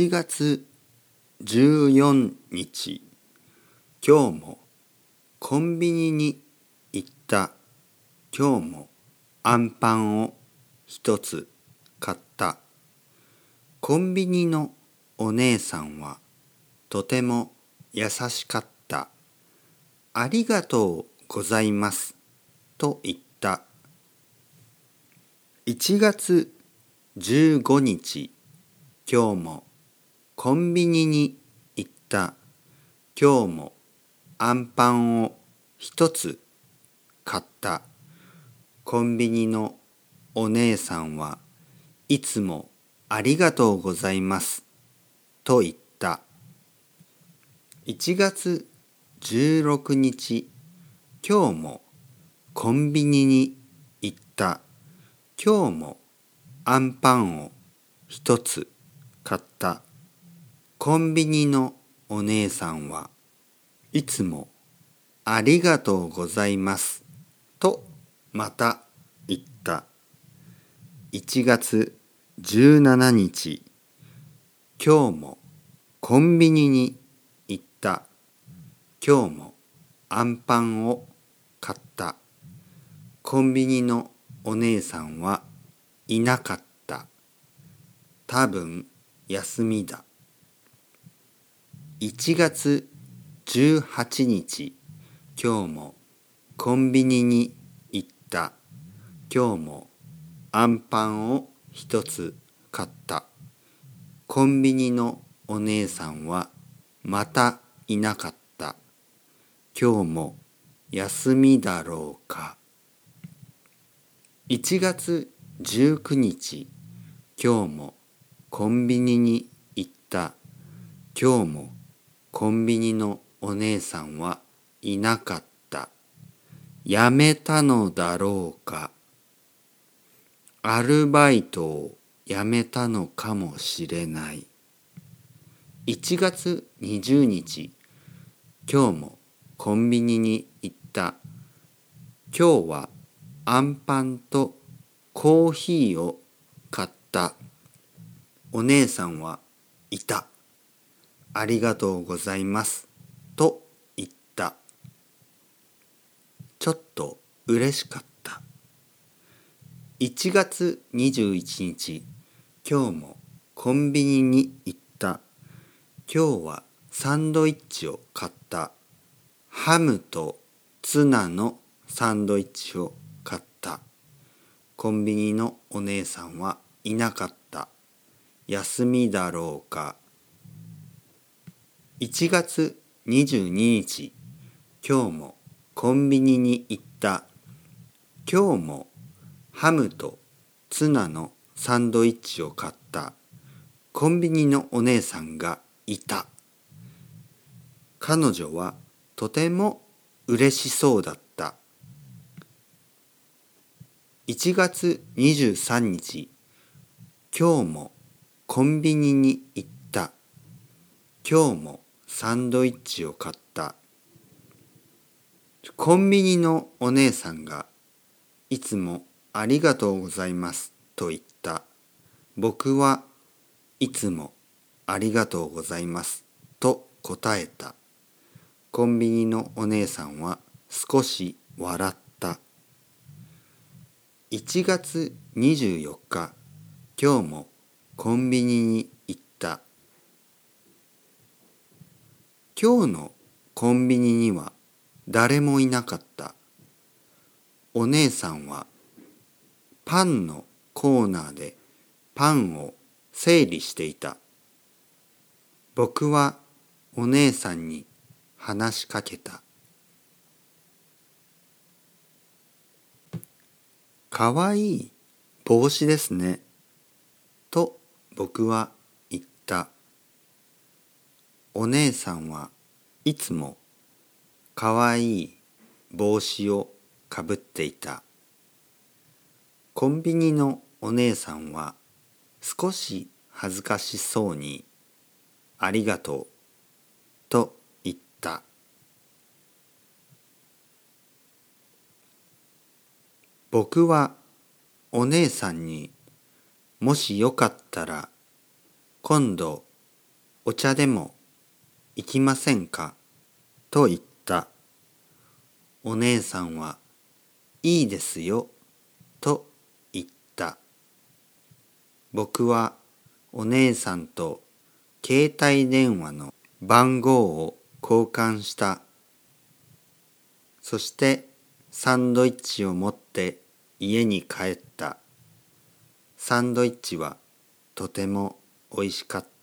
1月14日今日もコンビニに行った今日もアンパンを一つ買ったコンビニのお姉さんはとても優しかった。ありがとうございますと言った。1月15日今日もコンビニに行った。今日もアンパンを一つ買った。コンビニのお姉さんはいつもありがとうございます。と言った。1月16日今日もコンビニに行った。今日もアンパンを一つ買った。コンビニのお姉さんはいつもありがとうございますとまた言った。1月17日今日もコンビニに行った。今日もアンパンを買った。コンビニのお姉さんはいなかった。多分休みだ。1月18日今日もコンビニに行った。今日もアンパンを一つ買った。コンビニのお姉さんはまたいなかった。今日も休みだろうか。1月19日今日もコンビニに行った。今日もコンビニのお姉さんはいなかった。やめたのだろうか。アルバイトを辞めたのかもしれない。1月20日今日もコンビニに行った。今日はアンパンとコーヒーを買った。お姉さんはいた。ありがとうございますと言った。ちょっと嬉しかった。1月21日今日もコンビニに行った。今日はサンドイッチを買った。ハムとツナのサンドイッチを買った。コンビニのお姉さんはいなかった。休みだろうか。1月22日今日もコンビニに行った。今日もハムとツナのサンドイッチを買った。コンビニのお姉さんがいた。彼女はとても嬉しそうだった。1月23日今日もコンビニに行った。今日もサンドイッチを買った。コンビニのお姉さんがいつもありがとうございますと言った。僕はいつもありがとうございますと答えた。コンビニのお姉さんは少し笑った。1月24日今日もコンビニに行った。今日のコンビニには誰もいなかった。お姉さんはパンのコーナーでパンを整理していた。僕はお姉さんに話しかけた「かわいい帽子ですね」と僕は言った。お姉さんはいつもかわいい帽子をかぶっていた。コンビニのお姉さんは少し恥ずかしそうに「ありがとう」と言った。僕はお姉さんにもしよかったら今度お茶でも行きませんか？と言った。お姉さんは、いいですよ、と言った。僕はお姉さんと携帯電話の番号を交換した。そしてサンドイッチを持って家に帰った。サンドイッチはとてもおいしかった。